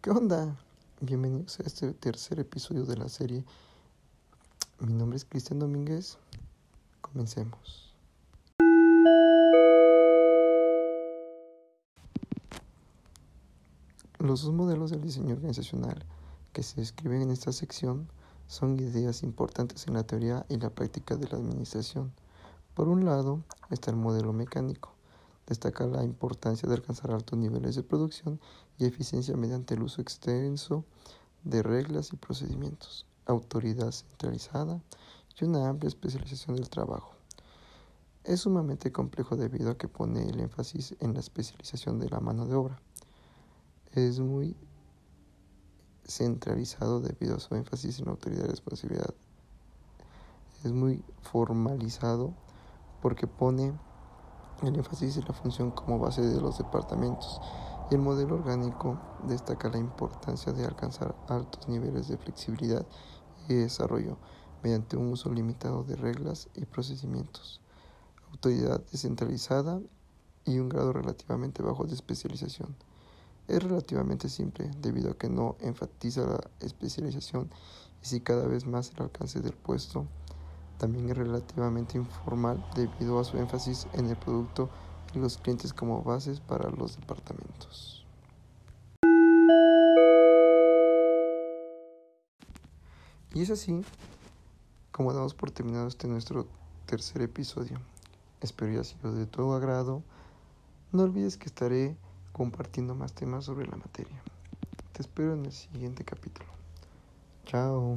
¿Qué onda? Bienvenidos a este tercer episodio de la serie. Mi nombre es Cristian Domínguez. Comencemos. Los dos modelos del diseño organizacional que se describen en esta sección son ideas importantes en la teoría y la práctica de la administración. Por un lado está el modelo mecánico. Destaca la importancia de alcanzar altos niveles de producción y eficiencia mediante el uso extenso de reglas y procedimientos, autoridad centralizada y una amplia especialización del trabajo. Es sumamente complejo debido a que pone el énfasis en la especialización de la mano de obra. Es muy centralizado debido a su énfasis en la autoridad y responsabilidad. Es muy formalizado porque pone el énfasis en la función como base de los departamentos y el modelo orgánico destaca la importancia de alcanzar altos niveles de flexibilidad y desarrollo mediante un uso limitado de reglas y procedimientos, autoridad descentralizada y un grado relativamente bajo de especialización. Es relativamente simple debido a que no enfatiza la especialización y si cada vez más el alcance del puesto también es relativamente informal debido a su énfasis en el producto y los clientes como bases para los departamentos. Y es así como damos por terminado este nuestro tercer episodio. Espero haya sido de todo agrado. No olvides que estaré compartiendo más temas sobre la materia. Te espero en el siguiente capítulo. Chao.